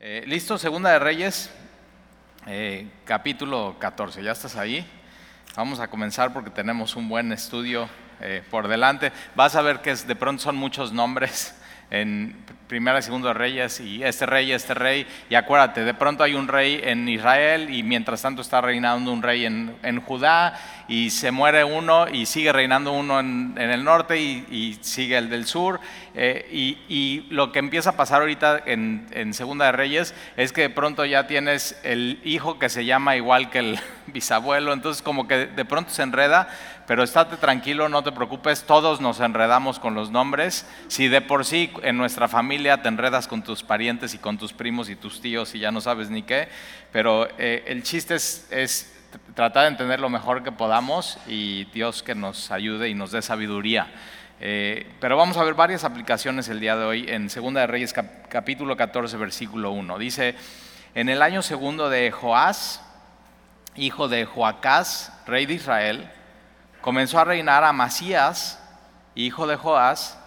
Eh, Listo, Segunda de Reyes, eh, capítulo 14. ¿Ya estás ahí? Vamos a comenzar porque tenemos un buen estudio eh, por delante. Vas a ver que de pronto son muchos nombres en Primera y Segunda Reyes y este rey, este rey. Y acuérdate, de pronto hay un rey en Israel y mientras tanto está reinando un rey en, en Judá y se muere uno y sigue reinando uno en, en el norte y, y sigue el del sur. Eh, y, y lo que empieza a pasar ahorita en, en Segunda de Reyes es que de pronto ya tienes el hijo que se llama igual que el bisabuelo, entonces como que de pronto se enreda, pero estate tranquilo, no te preocupes, todos nos enredamos con los nombres. Si de por sí en nuestra familia te enredas con tus parientes y con tus primos y tus tíos y ya no sabes ni qué, pero eh, el chiste es, tratar de entender lo mejor que podamos y Dios que nos ayude y nos dé sabiduría. Eh, pero vamos a ver varias aplicaciones el día de hoy en Segunda de Reyes cap- capítulo 14 versículo 1. Dice, en el año segundo de Joás, hijo de Joacás, rey de Israel, comenzó a reinar Amasías, hijo de Joás,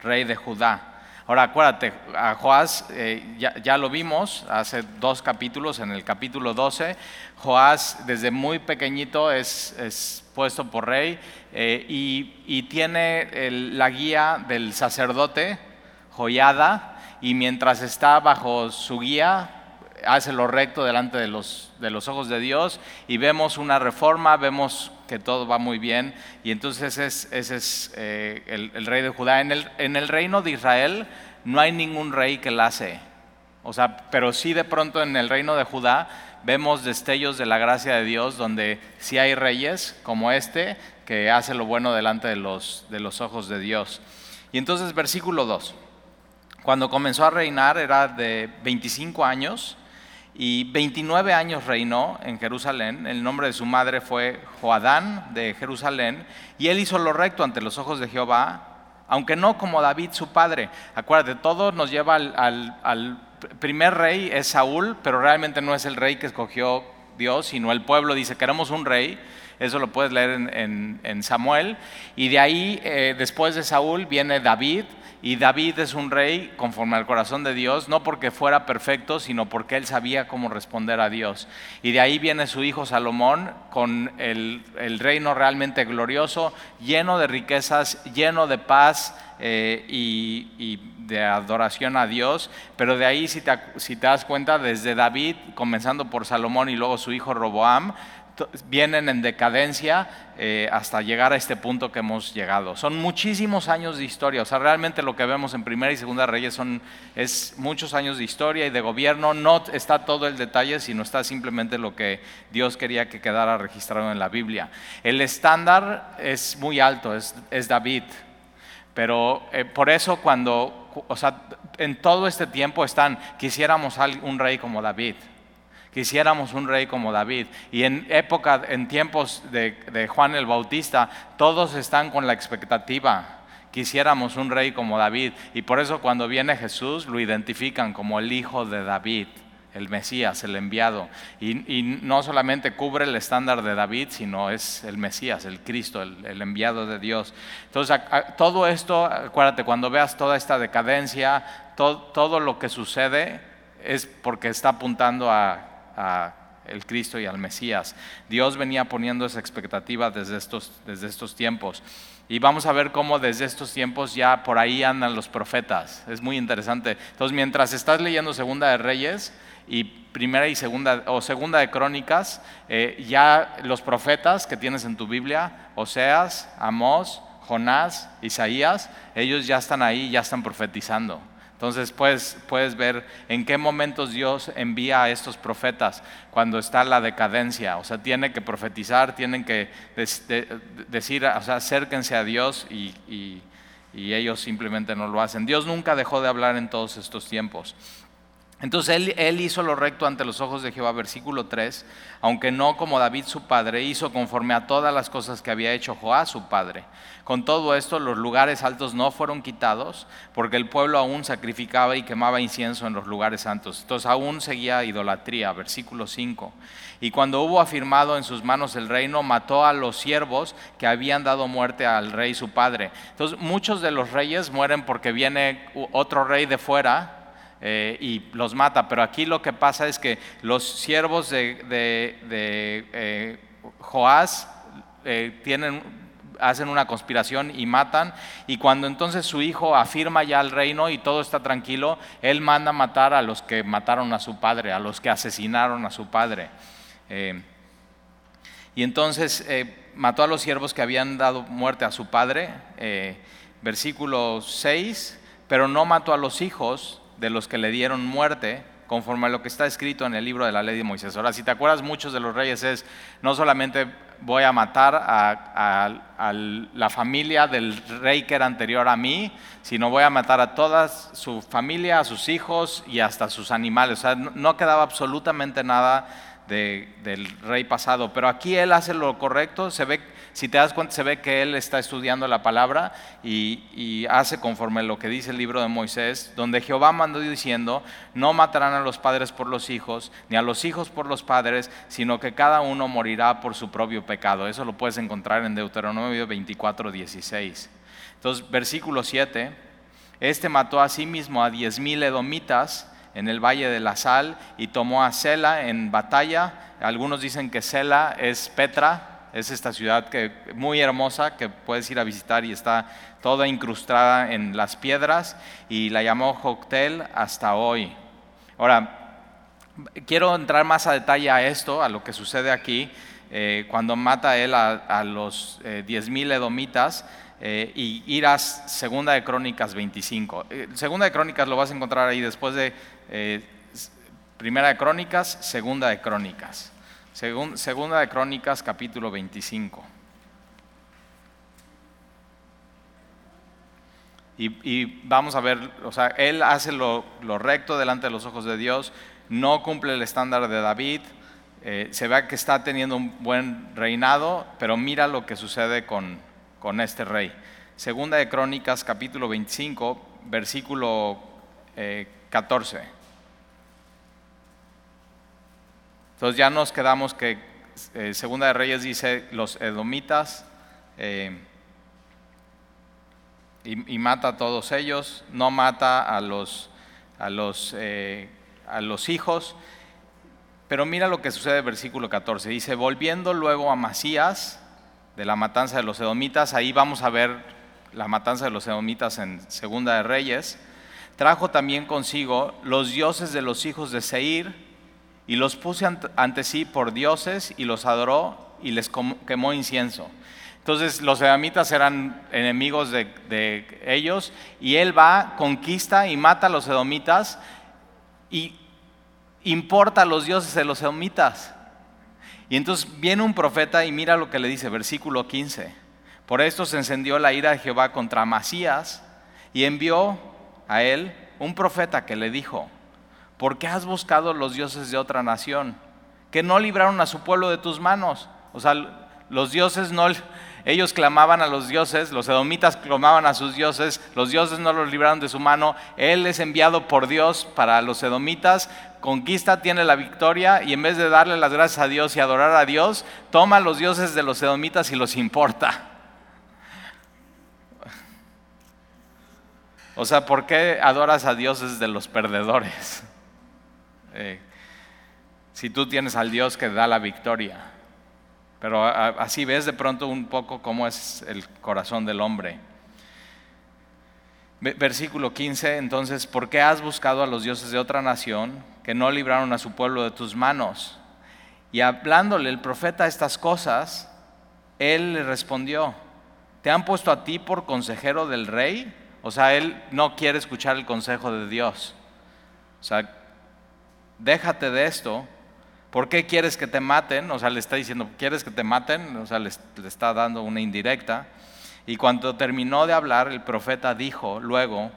rey de Judá. Ahora acuérdate, a Joás eh, ya, ya lo vimos hace dos capítulos, en el capítulo 12, Joás desde muy pequeñito es, es puesto por rey eh, y, y tiene la guía del sacerdote, Joyada, y mientras está bajo su guía, hace lo recto delante de los, de los ojos de Dios y vemos una reforma, vemos que todo va muy bien y entonces es, ese es eh, el, el rey de Judá. En el, en el reino de Israel no hay ningún rey que la hace, o sea, pero sí de pronto en el reino de Judá vemos destellos de la gracia de Dios donde sí hay reyes como este que hace lo bueno delante de los, de los ojos de Dios. Y entonces versículo 2. Cuando comenzó a reinar era de 25 años y 29 años reinó en Jerusalén. El nombre de su madre fue Joadán de Jerusalén y él hizo lo recto ante los ojos de Jehová, aunque no como David su padre. Acuérdate, todo nos lleva al, primer rey es Saúl, pero realmente no es el rey que escogió Dios, sino el pueblo dice, queremos un rey. Eso lo puedes leer en Samuel. Y de ahí, eh, después de Saúl, viene David. Y David es un rey conforme al corazón de Dios, no porque fuera perfecto, sino porque él sabía cómo responder a Dios. Y de ahí viene su hijo Salomón con el, reino realmente glorioso, lleno de riquezas, lleno de paz eh, y, de adoración a Dios. Pero de ahí, si te, das cuenta, desde David, comenzando por Salomón y luego su hijo Roboam, vienen en decadencia eh, hasta llegar a este punto que hemos llegado. Son muchísimos años de historia, o sea, realmente lo que vemos en Primera y Segunda Reyes son, es muchos años de historia y de gobierno, no está todo el detalle, sino está simplemente lo que Dios quería que quedara registrado en la Biblia. El estándar es muy alto, es, es David, pero eh, por eso cuando, o sea, en todo este tiempo están, quisiéramos un rey como David, quisiéramos un rey como David. Y en época, en tiempos de, Juan el Bautista, todos están con la expectativa. Quisiéramos un rey como David. Y por eso cuando viene Jesús lo identifican como el hijo de David, el Mesías, el enviado. Y, no solamente cubre el estándar de David, sino es el Mesías, el Cristo, el, enviado de Dios. Entonces, todo esto, acuérdate, cuando veas toda esta decadencia, to- todo lo que sucede es porque está apuntando a, a el Cristo y al Mesías. Dios venía poniendo esa expectativa desde estos, desde estos tiempos. Y vamos a ver cómo desde estos tiempos ya por ahí andan los profetas. Es muy interesante. Entonces, mientras estás leyendo Segunda de Reyes y Primera y Segunda o Segunda de Crónicas, eh, ya los profetas que tienes en tu Biblia, Oseas, Amós, Jonás, Isaías, ellos ya están ahí, ya están profetizando. Entonces puedes, puedes ver en qué momentos Dios envía a estos profetas cuando está la decadencia. O sea, tiene que profetizar, tienen que decir, o sea, acérquense a Dios y- y ellos simplemente no lo hacen. Dios nunca dejó de hablar en todos estos tiempos. Entonces él, él hizo lo recto ante los ojos de Jehová, versículo 3, aunque no como David su padre, hizo conforme a todas las cosas que había hecho Joás su padre. Con todo esto los lugares altos no fueron quitados, porque el pueblo aún sacrificaba y quemaba incienso en los lugares santos. Entonces aún seguía idolatría, versículo 5. Y cuando hubo afirmado en sus manos el reino, mató a los siervos que habían dado muerte al rey su padre. Entonces muchos de los reyes mueren porque viene otro rey de fuera eh, y los mata. Pero aquí lo que pasa es que los siervos de, de, Joás tienen hacen una conspiración y matan. Y cuando entonces su hijo afirma ya el reino y todo está tranquilo, él manda matar a los que mataron a su padre, a los que asesinaron a su padre. Eh, y entonces eh, mató a los siervos que habían dado muerte a su padre, eh, versículo 6, pero no mató a los hijos de los que le dieron muerte, conforme a lo que está escrito en el libro de la ley de Moisés. Ahora, si te acuerdas, muchos de los reyes es, no solamente voy a matar a, la familia del rey que era anterior a mí, sino voy a matar a toda su familia, a sus hijos y hasta sus animales. O sea, no quedaba absolutamente nada del rey pasado. Pero aquí él hace lo correcto, se ve, si te das cuenta, se ve que él está estudiando la palabra y, hace conforme lo que dice el libro de Moisés, donde Jehová mandó diciendo, no matarán a los padres por los hijos, ni a los hijos por los padres, sino que cada uno morirá por su propio pecado. Eso lo puedes encontrar en Deuteronomio 24, 16. Entonces, versículo 7, este mató a sí mismo a diez mil edomitas, en el Valle de la Sal y tomó a Sela en batalla. Algunos dicen que Sela es Petra, es esta ciudad que, muy hermosa que puedes ir a visitar y está toda incrustada en las piedras y la llamó Joctel hasta hoy. Ahora, quiero entrar más a detalle a esto, a lo que sucede aquí, eh, cuando mata él a, los eh, diez mil edomitas. Eh, y irás Segunda de Crónicas 25. segunda de Crónicas lo vas a encontrar ahí después de eh, primera de Crónicas, Segunda de Crónicas. Segunda de Crónicas, capítulo 25. Y, vamos a ver, o sea, él hace lo, recto delante de los ojos de Dios, no cumple el estándar de David, eh, se ve que está teniendo un buen reinado, pero mira lo que sucede con, con este rey. Segunda de Crónicas, capítulo 25, versículo eh, 14. Entonces ya nos quedamos que eh, Segunda de Reyes dice los edomitas eh, y, mata a todos ellos, no mata a los, a los, eh, a los hijos. Pero mira lo que sucede en versículo 14. Dice, volviendo luego a Masías, de la matanza de los edomitas, ahí vamos a ver la matanza de los edomitas en Segunda de Reyes trajo también consigo los dioses de los hijos de Seir y los puse ante sí por dioses y los adoró y les quemó incienso. Entonces los edomitas eran enemigos de, ellos y él va, conquista y mata a los edomitas y importa a los dioses de los edomitas. Y entonces viene un profeta y mira lo que le dice, versículo 15. Por esto se encendió la ira de Jehová contra Masías y envió a él un profeta que le dijo, ¿por qué has buscado los dioses de otra nación? Que no libraron a su pueblo de tus manos. O sea, los dioses no, ellos clamaban a los dioses, los edomitas clamaban a sus dioses, los dioses no los libraron de su mano, él es enviado por Dios para los edomitas, conquista, tiene la victoria y en vez de darle las gracias a Dios y adorar a Dios, toma los dioses de los edomitas y los importa. O sea, ¿por qué adoras a dioses de los perdedores? Eh, si tú tienes al Dios que da la victoria. Pero así ves de pronto un poco cómo es el corazón del hombre. Versículo 15, entonces, ¿por qué has buscado a los dioses de otra nación que no libraron a su pueblo de tus manos? Y hablándole el profeta estas cosas, él le respondió, ¿te han puesto a ti por consejero del rey? O sea, él no quiere escuchar el consejo de Dios. O sea, déjate de esto. ¿Por qué quieres que te maten? O sea, le está diciendo, ¿quieres que te maten? O sea, le, está dando una indirecta. Y cuando terminó de hablar, el profeta dijo luego,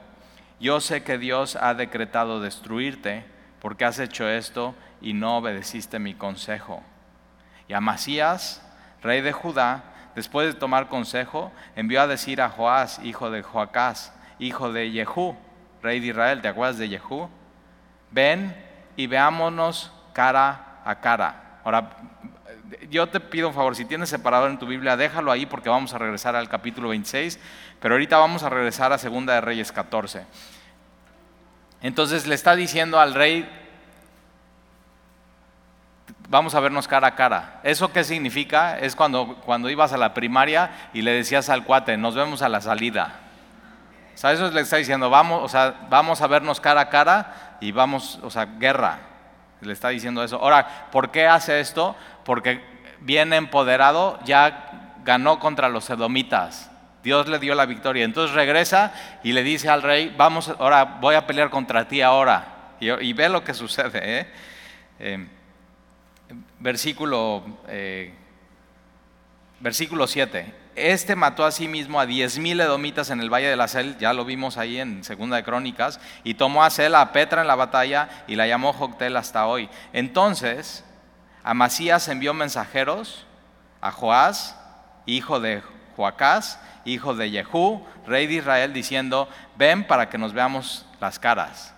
yo sé que Dios ha decretado destruirte porque has hecho esto y no obedeciste mi consejo. Y Amasías, rey de Judá, después de tomar consejo, envió a decir a Joás, hijo de Joacás, hijo de Jehú, rey de Israel, ¿te acuerdas de Jehú? Ven y veámonos cara a cara. Ahora, yo te pido un favor, si tienes separador en tu Biblia, déjalo ahí porque vamos a regresar al capítulo 26, pero ahorita vamos a regresar a Segunda de Reyes 14. Entonces le está diciendo al rey, vamos a vernos cara a cara. ¿Eso qué significa? Es cuando, cuando ibas a la primaria y le decías al cuate, nos vemos a la salida. O sea, eso le está diciendo, vamos, o sea, vamos a vernos cara a cara y vamos, o sea, guerra. Le está diciendo eso. Ahora, ¿por qué hace esto? Porque bien empoderado ya ganó contra los edomitas. Dios le dio la victoria. Entonces regresa y le dice al rey, vamos, ahora voy a pelear contra ti ahora. Y, ve lo que sucede. ¿eh? eh versículo, eh, versículo 7. Este mató a sí mismo a diez mil edomitas en el valle de la Sel, ya lo vimos ahí en Segunda de Crónicas, y tomó a Sel a Petra en la batalla y la llamó Joctel hasta hoy. Entonces, Amasías envió mensajeros a Joás, hijo de Joacás, hijo de Jehú, rey de Israel, diciendo, ven para que nos veamos las caras.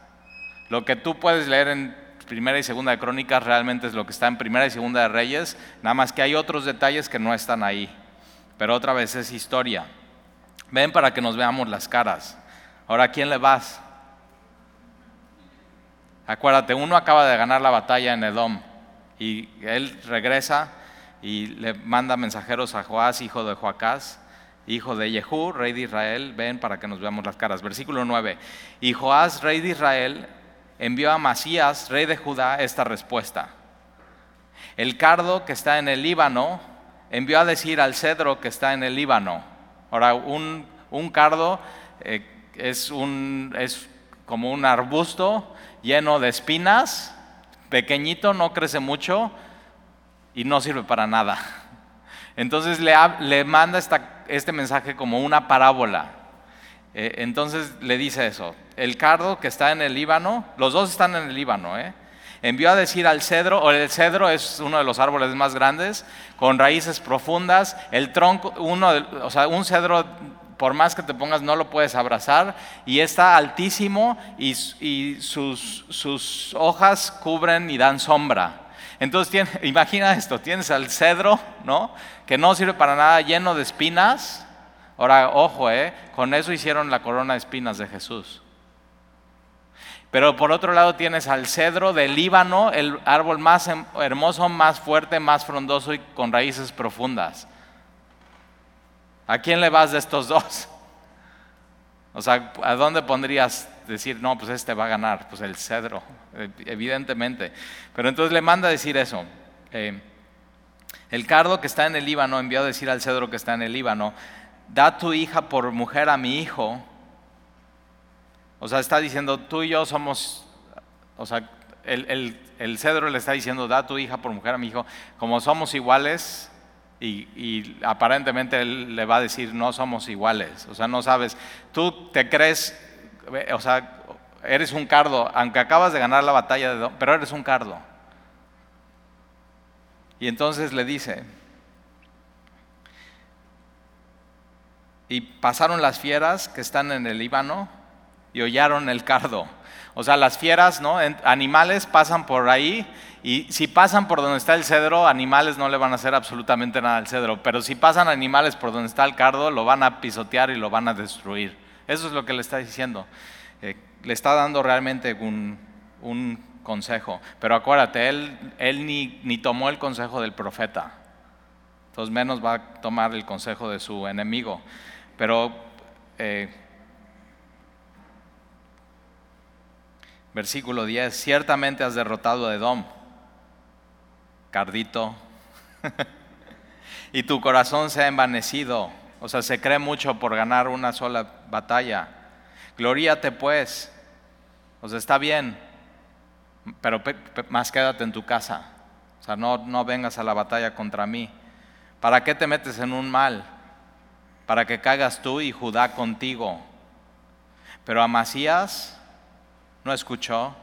Lo que tú puedes leer en primera y segunda de Crónicas realmente es lo que está en primera y segunda de Reyes, nada más que hay otros detalles que no están ahí. Pero otra vez es historia. Ven para que nos veamos las caras. Ahora, ¿a quién le vas? Acuérdate, uno acaba de ganar la batalla en Edom y él regresa y le manda mensajeros a Joás, hijo de Joacás, hijo de Jehú, rey de Israel, ven para que nos veamos las caras. Versículo 9. Y Joás, rey de Israel, envió a Masías, rey de Judá, esta respuesta. El cardo que está en el Líbano envió a decir al cedro que está en el Líbano. Ahora, un, cardo eh, es, un, es como un arbusto lleno de espinas, pequeñito, no crece mucho y no sirve para nada. Entonces le, le manda esta, este mensaje como una parábola. Eh, entonces le dice eso, el cardo que está en el Líbano, los dos están en el Líbano, ¿eh? Envió a decir al cedro, o el cedro es uno de los árboles más grandes, con raíces profundas, el tronco, uno, o sea, un cedro por más que te pongas no lo puedes abrazar y está altísimo y, sus, sus, hojas cubren y dan sombra. Entonces imagina esto, tienes al cedro, ¿no? Que no sirve para nada, lleno de espinas, Ahora, ojo, ¿eh? con eso hicieron la corona de espinas de Jesús. Pero por otro lado tienes al cedro del Líbano, el árbol más em, hermoso, más fuerte, más frondoso y con raíces profundas. ¿A quién le vas de estos dos? O sea, ¿a dónde pondrías decir, no, pues este va a ganar? Pues el cedro, evidentemente. Pero entonces le manda a decir eso. Eh, el cardo que está en el Líbano envió a decir al cedro que está en el Líbano, da tu hija por mujer a mi hijo. O sea, está diciendo, tú y yo somos, o sea, el, cedro le está diciendo, da tu hija por mujer a mi hijo, como somos iguales, y, aparentemente él le va a decir, no somos iguales, o sea, no sabes, tú te crees, o sea, eres un cardo, aunque acabas de ganar la batalla, de, pero eres un cardo. Y entonces le dice, y pasaron las fieras que están en el Líbano y hollaron el cardo. O sea, las fieras, ¿no? Animales pasan por ahí y si pasan por donde está el cedro, animales no le van a hacer absolutamente nada al cedro. Pero si pasan animales por donde está el cardo, lo van a pisotear y lo van a destruir. Eso es lo que le está diciendo. Eh, le está dando realmente un, consejo. Pero acuérdate, él, él ni, ni tomó el consejo del profeta. Entonces menos va a tomar el consejo de su enemigo. Pero, eh, versículo 10, ciertamente has derrotado a Edom, cardito, y tu corazón se ha envanecido, o sea, se cree mucho por ganar una sola batalla. Gloríate pues, o sea, está bien, pero más quédate en tu casa, o sea, no, no vengas a la batalla contra mí. ¿Para qué te metes en un mal? para que caigas tú y Judá contigo. Pero Amasías no escuchó.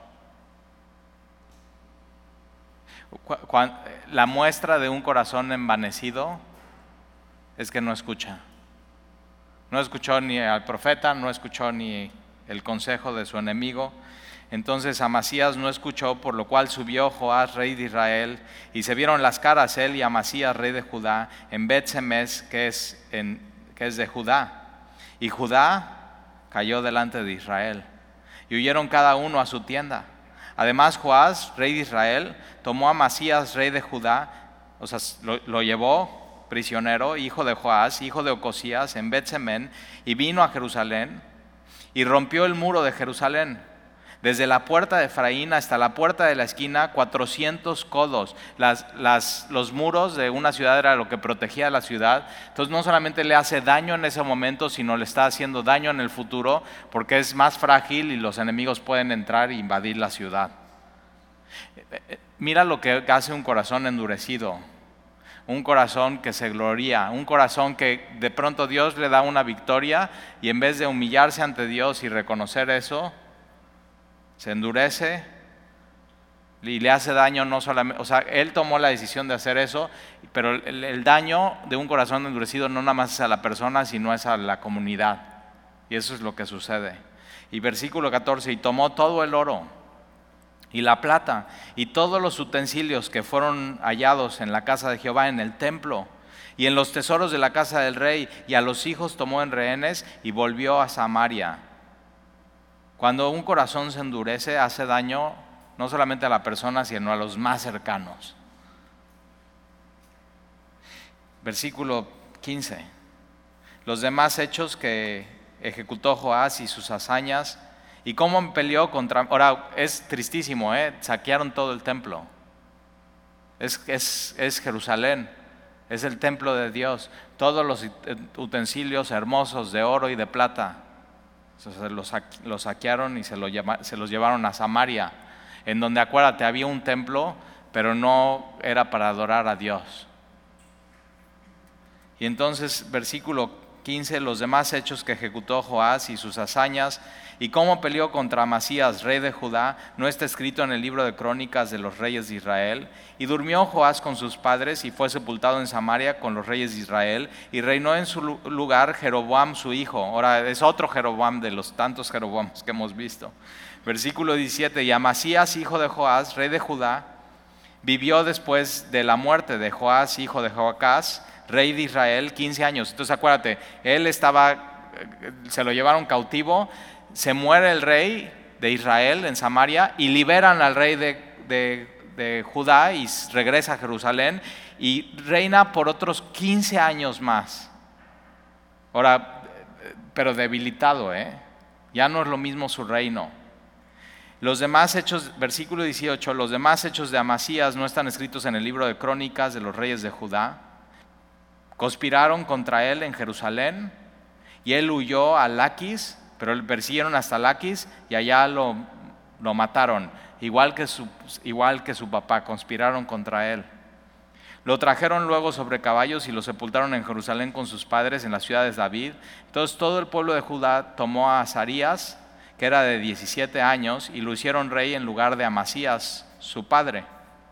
La muestra de un corazón envanecido es que no escucha. No escuchó ni al profeta, no escuchó ni el consejo de su enemigo. Entonces Amasías no escuchó, por lo cual subió Joás, rey de Israel, y se vieron las caras él y Amasías, rey de Judá, en bet que es en que es de Judá. Y Judá cayó delante de Israel. Y huyeron cada uno a su tienda. Además, Joás, rey de Israel, tomó a Masías, rey de Judá, o sea, lo, llevó prisionero, hijo de Joás, hijo de Ocosías, en Betsemen, y vino a Jerusalén y rompió el muro de Jerusalén desde la puerta de Efraín hasta la puerta de la esquina, 400 codos. los muros de una ciudad era lo que protegía a la ciudad. Entonces no solamente le hace daño en ese momento, sino le está haciendo daño en el futuro porque es más frágil y los enemigos pueden entrar e invadir la ciudad. Mira lo que hace un corazón endurecido, un corazón que se gloria, un corazón que de pronto Dios le da una victoria y en vez de humillarse ante Dios y reconocer eso, se endurece y le hace daño no solamente, o sea, él tomó la decisión de hacer eso, pero el, daño de un corazón endurecido no nada más es a la persona, sino es a la comunidad. Y eso es lo que sucede. Y versículo 14, y tomó todo el oro y la plata y todos los utensilios que fueron hallados en la casa de Jehová, en el templo y en los tesoros de la casa del rey, y a los hijos tomó en rehenes y volvió a Samaria. Cuando un corazón se endurece, hace daño no solamente a la persona, sino a los más cercanos. Versículo 15. Los demás hechos que ejecutó Joás y sus hazañas, y cómo peleó contra... Ahora, es tristísimo, ¿eh? saquearon todo el templo. Es, es, es Jerusalén, es el templo de Dios. Todos los utensilios hermosos de oro y de plata se los, saquearon y se, se los llevaron a Samaria, en donde acuérdate, había un templo, pero no era para adorar a Dios. Y entonces, versículo 15, los demás hechos que ejecutó Joás y sus hazañas, y cómo peleó contra Masías, rey de Judá, no está escrito en el libro de crónicas de los reyes de Israel. Y durmió Joás con sus padres y fue sepultado en Samaria con los reyes de Israel. Y reinó en su lugar Jeroboam su hijo. Ahora es otro Jeroboam de los tantos Jeroboams que hemos visto. Versículo 17. Y Amasías, hijo de Joás, rey de Judá, vivió después de la muerte de Joás, hijo de Joacás, rey de Israel, 15 años. Entonces acuérdate, él estaba, eh, se lo llevaron cautivo se muere el rey de Israel en Samaria y liberan al rey de, Judá y regresa a Jerusalén y reina por otros 15 años más. Ahora, pero debilitado, ¿eh? Ya no es lo mismo su reino. Los demás hechos, versículo 18, los demás hechos de Amasías no están escritos en el libro de crónicas de los reyes de Judá. Conspiraron contra él en Jerusalén y él huyó a Laquis pero persiguieron hasta Laquis y allá lo, lo mataron, igual que, su, igual que su papá, conspiraron contra él. Lo trajeron luego sobre caballos y lo sepultaron en Jerusalén con sus padres en la ciudad de David. Entonces todo el pueblo de Judá tomó a Azarías, que era de 17 años, y lo hicieron rey en lugar de Amasías, su padre.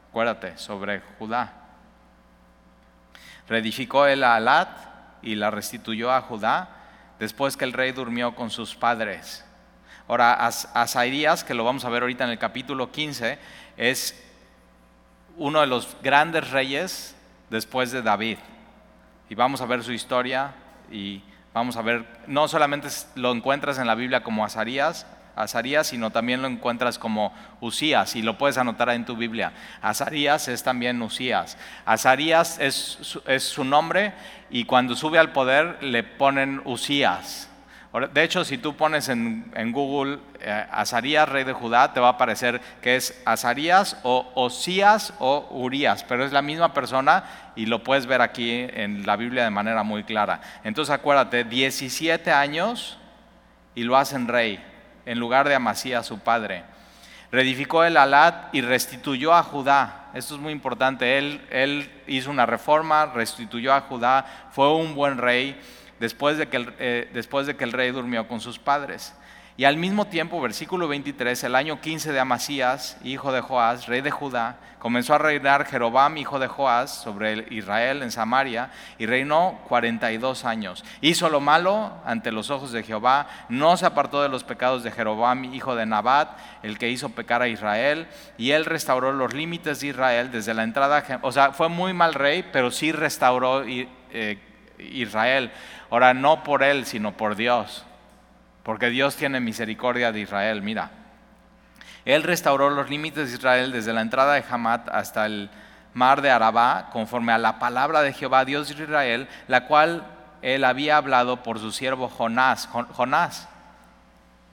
Acuérdate, sobre Judá. Reedificó él a Alat y la restituyó a Judá después que el rey durmió con sus padres. Ahora, Asaías, que lo vamos a ver ahorita en el capítulo 15, es uno de los grandes reyes después de David. Y vamos a ver su historia y vamos a ver, no solamente lo encuentras en la Biblia como Azarías, Azarías, sino también lo encuentras como Usías, y lo puedes anotar en tu Biblia. Azarías es también Usías. Azarías es, su nombre, y cuando sube al poder le ponen Usías. De hecho, si tú pones en, Google eh, Azarías, rey de Judá, te va a aparecer que es Azarías o Osías o Urias, pero es la misma persona y lo puedes ver aquí en la Biblia de manera muy clara. Entonces acuérdate, 17 años y lo hacen rey en lugar de Amasías, su padre. Reedificó el Alat y restituyó a Judá. Esto es muy importante. Él, él hizo una reforma, restituyó a Judá, fue un buen rey después de que eh, después de que el rey durmió con sus padres. Y al mismo tiempo, versículo 23, el año 15 de Amasías, hijo de Joás, rey de Judá, comenzó a reinar Jeroboam, hijo de Joás, sobre Israel en Samaria, y reinó 42 años. Hizo lo malo ante los ojos de Jehová, no se apartó de los pecados de Jeroboam, hijo de Nabat, el que hizo pecar a Israel, y él restauró los límites de Israel desde la entrada, o sea, fue muy mal rey, pero sí restauró eh, Israel. Ahora, no por él, sino por Dios. Porque Dios tiene misericordia de Israel. Mira, Él restauró los límites de Israel desde la entrada de Hamat hasta el mar de Arabá, conforme a la palabra de Jehová, Dios de Israel, la cual Él había hablado por su siervo Jonás. Jonás,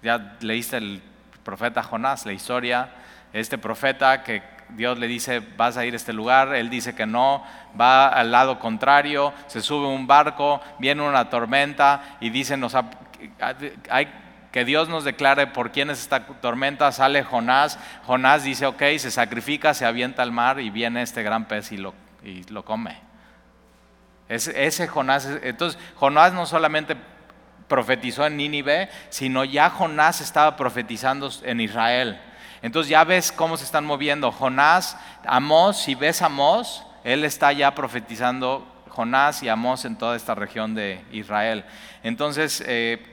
ya leíste el profeta Jonás, la historia, este profeta que Dios le dice, vas a ir a este lugar, él dice que no, va al lado contrario, se sube un barco, viene una tormenta y dice, nos hay, que Dios nos declare por quién es esta tormenta, sale Jonás, Jonás dice, ok, se sacrifica, se avienta al mar y viene este gran pez y lo, y lo come. ese Jonás, entonces Jonás no solamente profetizó en Nínive, sino ya Jonás estaba profetizando en Israel. Entonces ya ves cómo se están moviendo. Jonás, Amós, si ves Amós, él está ya profetizando Jonás y Amós en toda esta región de Israel. Entonces, eh,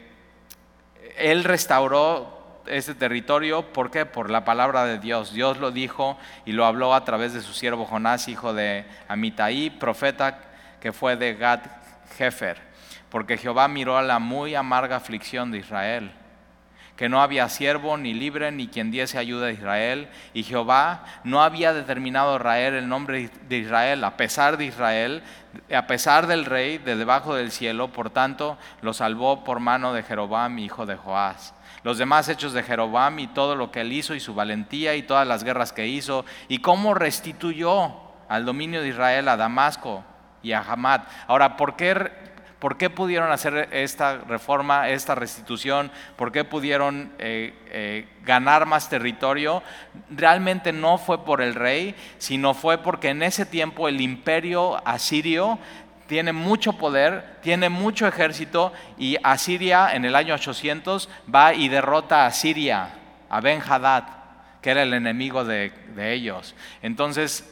él restauró este territorio, ¿por qué? Por la palabra de Dios. Dios lo dijo y lo habló a través de su siervo Jonás, hijo de Amitai, profeta que fue de Gad Jefer, porque Jehová miró a la muy amarga aflicción de Israel que no había siervo ni libre ni quien diese ayuda a Israel, y Jehová no había determinado a Israel el nombre de Israel, a pesar de Israel, a pesar del rey de debajo del cielo, por tanto lo salvó por mano de Jeroboam, hijo de Joás. Los demás hechos de Jeroboam y todo lo que él hizo y su valentía y todas las guerras que hizo y cómo restituyó al dominio de Israel a Damasco y a Hamad. Ahora, ¿por qué ¿Por qué pudieron hacer esta reforma, esta restitución? ¿Por qué pudieron eh, eh, ganar más territorio? Realmente no fue por el rey, sino fue porque en ese tiempo el imperio asirio tiene mucho poder, tiene mucho ejército y Asiria en el año 800 va y derrota a Siria, a Ben Hadad, que era el enemigo de, de ellos. Entonces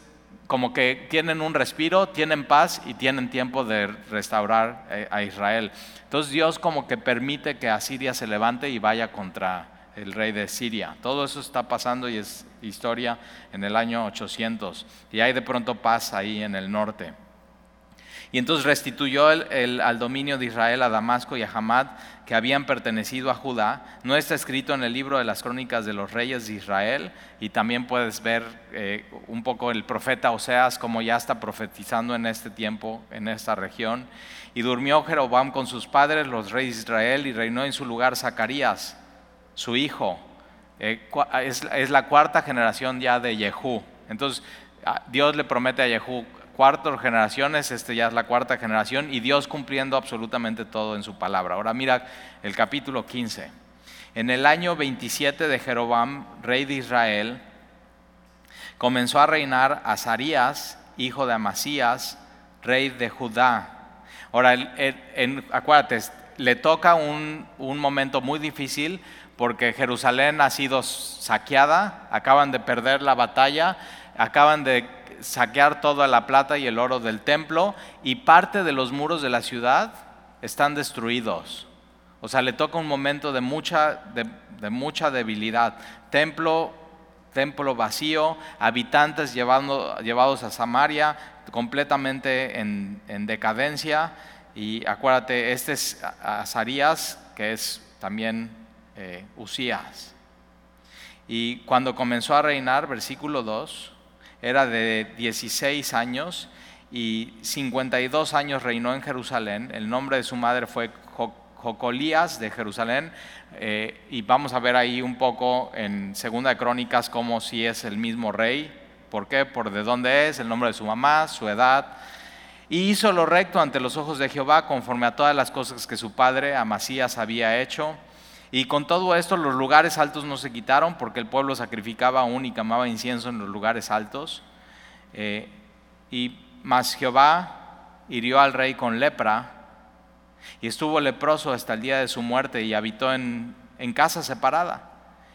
como que tienen un respiro, tienen paz y tienen tiempo de restaurar eh, a Israel. Entonces Dios como que permite que Asiria se levante y vaya contra el rey de Siria. Todo eso está pasando y es historia en el año 800. Y hay de pronto paz ahí en el norte. Y entonces restituyó al dominio de Israel a Damasco y a Hamad, que habían pertenecido a Judá. No está escrito en el libro de las crónicas de los reyes de Israel. Y también puedes ver eh, un poco el profeta Oseas, como ya está profetizando en este tiempo, en esta región. Y durmió Jeroboam con sus padres, los reyes de Israel, y reinó en su lugar Zacarías, su hijo. Eh, es, es, la cuarta generación ya de Jehú. Entonces, Dios le promete a Jehú, cuatro generaciones, este ya es la cuarta generación, y Dios cumpliendo absolutamente todo en su palabra. Ahora mira el capítulo 15. En el año 27 de Jeroboam, rey de Israel, comenzó a reinar Azarías, hijo de Amasías, rey de Judá. Ahora, acuérdate, le toca un, un momento muy difícil porque Jerusalén ha sido saqueada, acaban de perder la batalla, acaban de saquear toda la plata y el oro del templo y parte de los muros de la ciudad están destruidos. O sea, le toca un momento de mucha, de, mucha debilidad. Templo, templo vacío, habitantes llevados a Samaria completamente en, decadencia. Y acuérdate, este es Azarías, que es también eh, Usías. Y cuando comenzó a reinar, versículo 2, era de 16 años y 52 años reinó en Jerusalén. El nombre de su madre fue Jocolías de Jerusalén. Eh, y vamos a ver ahí un poco en Segunda de Crónicas cómo si es el mismo rey. ¿Por qué? Por de dónde es, el nombre de su mamá, su edad. Y hizo lo recto ante los ojos de Jehová conforme a todas las cosas que su padre Amasías había hecho. Y con todo esto los lugares altos no se quitaron porque el pueblo sacrificaba aún y quemaba incienso en los lugares altos. Eh, y mas Jehová hirió al rey con lepra y estuvo leproso hasta el día de su muerte y habitó en, casa separada.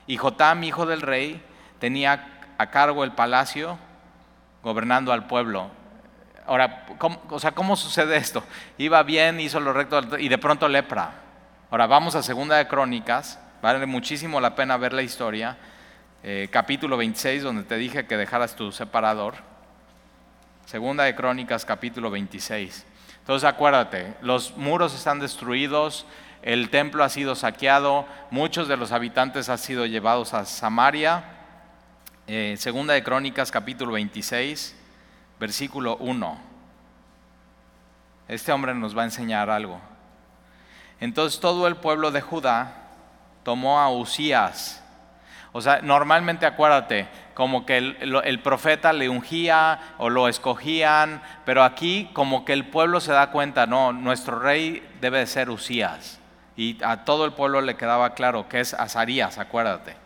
Y Jotam, hijo del rey, tenía a cargo el palacio gobernando al pueblo. Ahora, o sea, ¿cómo sucede esto? Iba bien, hizo lo recto y de pronto lepra. Ahora vamos a Segunda de Crónicas, vale muchísimo la pena ver la historia, eh, capítulo 26, donde te dije que dejaras tu separador. Segunda de Crónicas, capítulo 26. Entonces acuérdate, los muros están destruidos, el templo ha sido saqueado, muchos de los habitantes han sido llevados a Samaria. Eh, segunda de Crónicas capítulo 26, versículo 1. Este hombre nos va a enseñar algo. Entonces todo el pueblo de Judá tomó a Usías. O sea, normalmente acuérdate, como que el, profeta le ungía o lo escogían, pero aquí como que el pueblo se da cuenta, no, nuestro rey debe de ser Usías. Y a todo el pueblo le quedaba claro que es Azarías, acuérdate.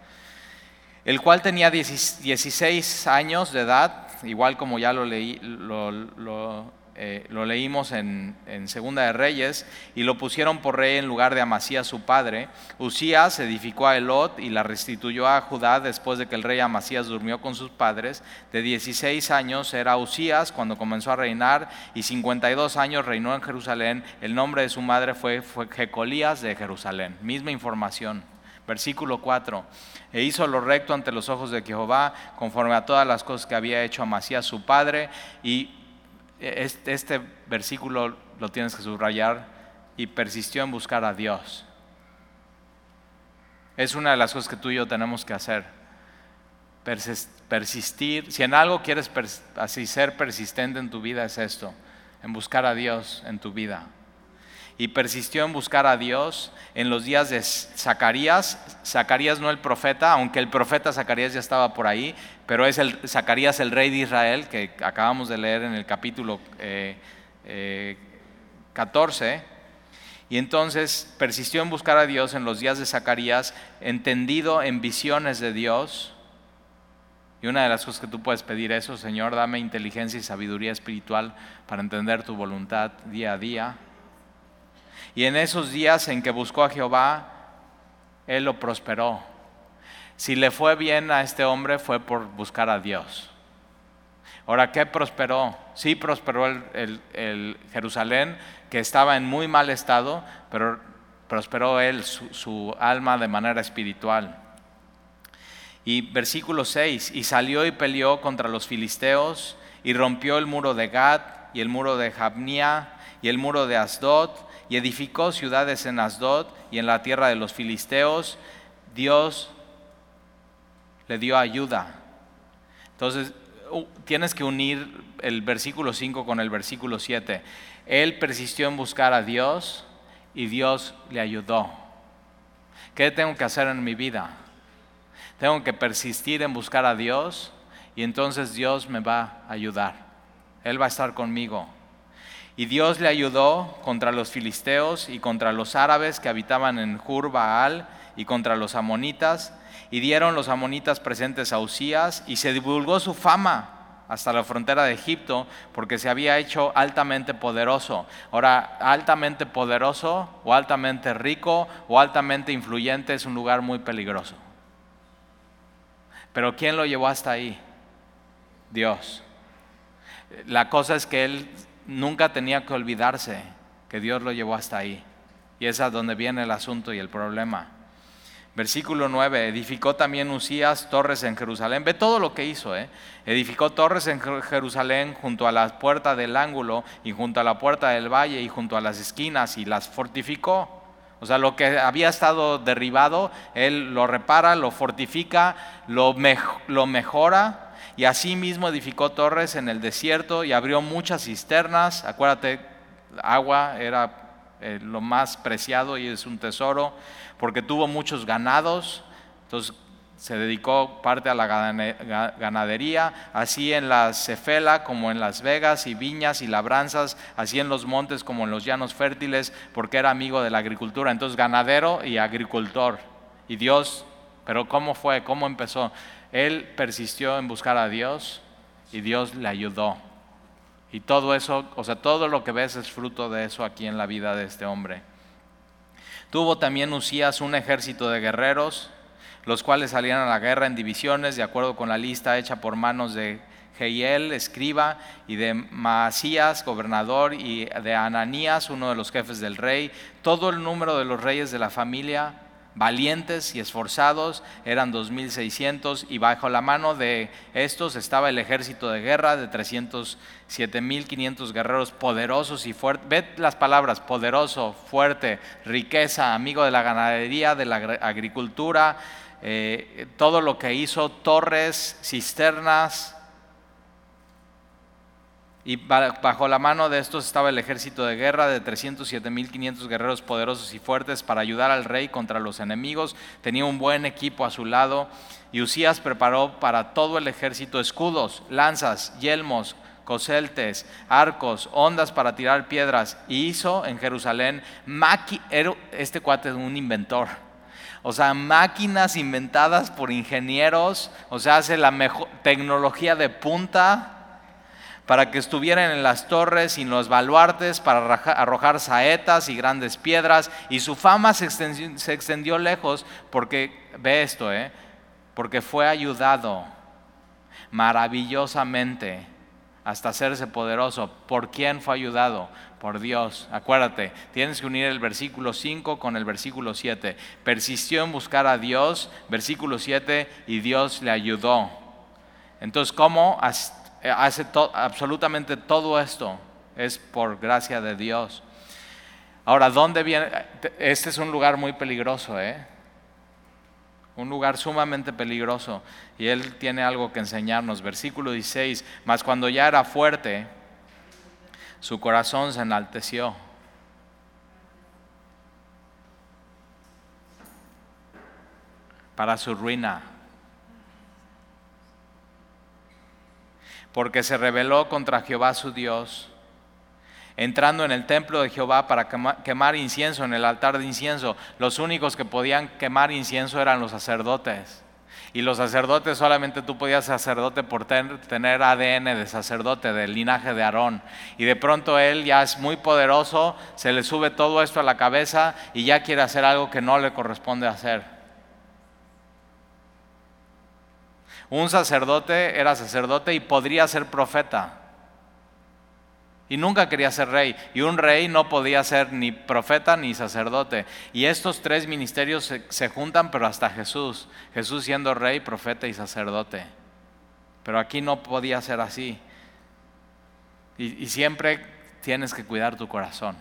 El cual tenía 16 años de edad, igual como ya lo, leí, lo, lo eh, lo leímos en, Segunda de Reyes, y lo pusieron por rey en lugar de Amasías su padre. Usías edificó a Elot y la restituyó a Judá después de que el rey Amasías durmió con sus padres. De 16 años era Usías cuando comenzó a reinar y 52 años reinó en Jerusalén. El nombre de su madre fue, fue Jecolías de Jerusalén. Misma información. Versículo 4. E hizo lo recto ante los ojos de Jehová, conforme a todas las cosas que había hecho Amasías su padre, y este, este, versículo lo tienes que subrayar y persistió en buscar a Dios. Es una de las cosas que tú y yo tenemos que hacer. Persistir. Si en algo quieres así ser persistente en tu vida es esto, en buscar a Dios en tu vida y persistió en buscar a Dios en los días de Zacarías. Zacarías no el profeta, aunque el profeta Zacarías ya estaba por ahí, pero es el, Zacarías el rey de Israel, que acabamos de leer en el capítulo 14. Eh, eh, y entonces persistió en buscar a Dios en los días de Zacarías, entendido en visiones de Dios. Y una de las cosas que tú puedes pedir eso, Señor, dame inteligencia y sabiduría espiritual para entender tu voluntad día a día. Y en esos días en que buscó a Jehová, él lo prosperó. Si le fue bien a este hombre fue por buscar a Dios. Ahora, ¿qué prosperó? Sí prosperó el, Jerusalén, que estaba en muy mal estado, pero prosperó él, su, alma de manera espiritual. Y versículo 6, y salió y peleó contra los filisteos, y rompió el muro de Gad, y el muro de Jabnia, y el muro de Asdod, y edificó ciudades en Asdod y en la tierra de los filisteos, Dios le dio ayuda. Entonces, tienes que unir el versículo 5 con el versículo 7. Él persistió en buscar a Dios y Dios le ayudó. ¿Qué tengo que hacer en mi vida? Tengo que persistir en buscar a Dios y entonces Dios me va a ayudar. Él va a estar conmigo. Y Dios le ayudó contra los filisteos y contra los árabes que habitaban en Jurbaal y contra los amonitas. Y dieron los amonitas presentes a Usías y se divulgó su fama hasta la frontera de Egipto porque se había hecho altamente poderoso. Ahora, altamente poderoso o altamente rico o altamente influyente es un lugar muy peligroso. Pero ¿quién lo llevó hasta ahí? Dios. La cosa es que él nunca tenía que olvidarse que Dios lo llevó hasta ahí. Y es a donde viene el asunto y el problema. Versículo 9, edificó también Usías torres en Jerusalén. Ve todo lo que hizo, ¿eh? Edificó torres en Jerusalén junto a la puerta del ángulo y junto a la puerta del valle y junto a las esquinas y las fortificó. O sea, lo que había estado derribado, él lo repara, lo fortifica, lo, lo mejora y asimismo edificó torres en el desierto y abrió muchas cisternas. Acuérdate, agua era eh, lo más preciado y es un tesoro, porque tuvo muchos ganados. Entonces se dedicó parte a la ganadería, así en la Cefela como en Las Vegas, y viñas y labranzas, así en los montes como en los llanos fértiles, porque era amigo de la agricultura. Entonces, ganadero y agricultor. Y Dios, pero ¿cómo fue? ¿Cómo empezó? Él persistió en buscar a Dios y Dios le ayudó. Y todo eso, o sea, todo lo que ves es fruto de eso aquí en la vida de este hombre. Tuvo también Usías un ejército de guerreros, los cuales salían a la guerra en divisiones, de acuerdo con la lista hecha por manos de Jehiel, escriba, y de Maasías, gobernador, y de Ananías, uno de los jefes del rey. Todo el número de los reyes de la familia valientes y esforzados, eran 2.600 y bajo la mano de estos estaba el ejército de guerra de 307.500 guerreros poderosos y fuertes. Ved las palabras, poderoso, fuerte, riqueza, amigo de la ganadería, de la agricultura, eh, todo lo que hizo, torres, cisternas, y bajo la mano de estos estaba el ejército de guerra de 307.500 guerreros poderosos y fuertes para ayudar al rey contra los enemigos. Tenía un buen equipo a su lado. Y Usías preparó para todo el ejército escudos, lanzas, yelmos, coseltes, arcos, ondas para tirar piedras. Y hizo en Jerusalén, este cuate es un inventor. O sea, máquinas inventadas por ingenieros, o sea, hace la mejor tecnología de punta para que estuvieran en las torres y en los baluartes para arrojar saetas y grandes piedras. Y su fama se extendió, lejos porque, ve esto, ¿eh? porque fue ayudado maravillosamente hasta hacerse poderoso. ¿Por quién fue ayudado? Por Dios. Acuérdate, tienes que unir el versículo 5 con el versículo 7. Persistió en buscar a Dios, versículo 7, y Dios le ayudó. Entonces, ¿cómo? Eh, hace absolutamente todo esto es por gracia de Dios. Ahora, ¿dónde viene? Este es un lugar muy peligroso, ¿eh? Un lugar sumamente peligroso. Y Él tiene algo que enseñarnos. Versículo 16, mas cuando ya era fuerte, su corazón se enalteció. Para su ruina. Porque se rebeló contra Jehová su Dios, entrando en el templo de Jehová para quemar incienso en el altar de incienso. Los únicos que podían quemar incienso eran los sacerdotes. Y los sacerdotes solamente tú podías ser sacerdote por tener ADN de sacerdote, del linaje de Aarón. Y de pronto él ya es muy poderoso, se le sube todo esto a la cabeza y ya quiere hacer algo que no le corresponde hacer. Un sacerdote era sacerdote y podría ser profeta. Y nunca quería ser rey. Y un rey no podía ser ni profeta ni sacerdote. Y estos tres ministerios se, juntan, pero hasta Jesús. Jesús siendo rey, profeta y sacerdote. Pero aquí no podía ser así. Y, siempre tienes que cuidar tu corazón.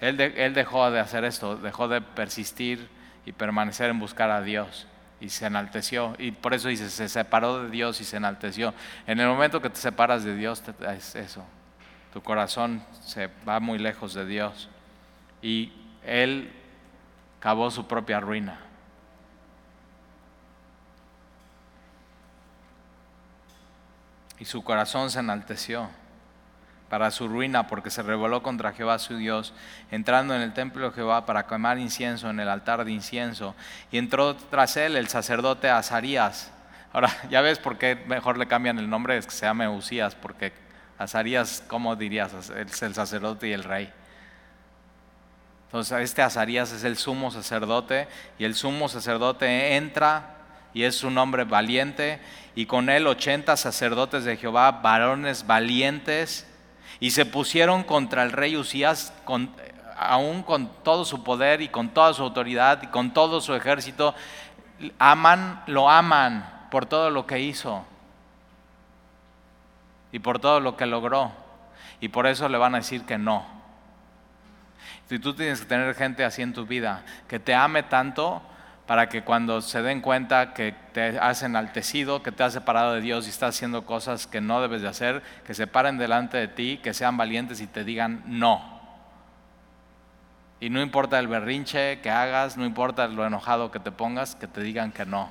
Él, él dejó de hacer esto, dejó de persistir y permanecer en buscar a Dios. Y se enalteció. Y por eso dice, se separó de Dios y se enalteció. En el momento que te separas de Dios, es eso. Tu corazón se va muy lejos de Dios. Y Él cavó su propia ruina. Y su corazón se enalteció para su ruina, porque se rebeló contra Jehová su Dios, entrando en el templo de Jehová para quemar incienso en el altar de incienso. Y entró tras él el sacerdote Azarías. Ahora, ya ves por qué mejor le cambian el nombre, es que se llame Usías, porque Azarías, ¿cómo dirías? Es el sacerdote y el rey. Entonces, este Azarías es el sumo sacerdote, y el sumo sacerdote entra y es un hombre valiente, y con él ochenta sacerdotes de Jehová, varones valientes y se pusieron contra el rey Usías, aún con todo su poder y con toda su autoridad y con todo su ejército, aman, lo aman por todo lo que hizo y por todo lo que logró. Y por eso le van a decir que no. Si tú tienes que tener gente así en tu vida, que te ame tanto, para que cuando se den cuenta que te has enaltecido, que te has separado de Dios y estás haciendo cosas que no debes de hacer, que se paren delante de ti, que sean valientes y te digan no. Y no importa el berrinche que hagas, no importa lo enojado que te pongas, que te digan que no.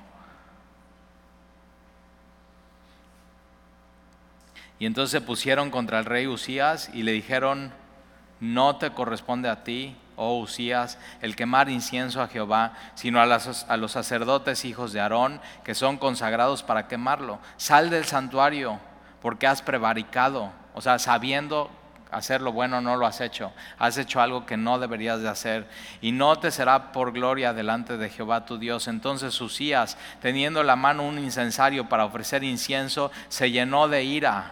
Y entonces se pusieron contra el rey Usías y le dijeron, no te corresponde a ti oh Usías, el quemar incienso a Jehová, sino a, los sacerdotes hijos de Aarón, que son consagrados para quemarlo. Sal del santuario, porque has prevaricado, o sea, sabiendo hacer lo bueno no lo has hecho, has hecho algo que no deberías de hacer, y no te será por gloria delante de Jehová tu Dios. Entonces Usías, teniendo en la mano un incensario para ofrecer incienso, se llenó de ira.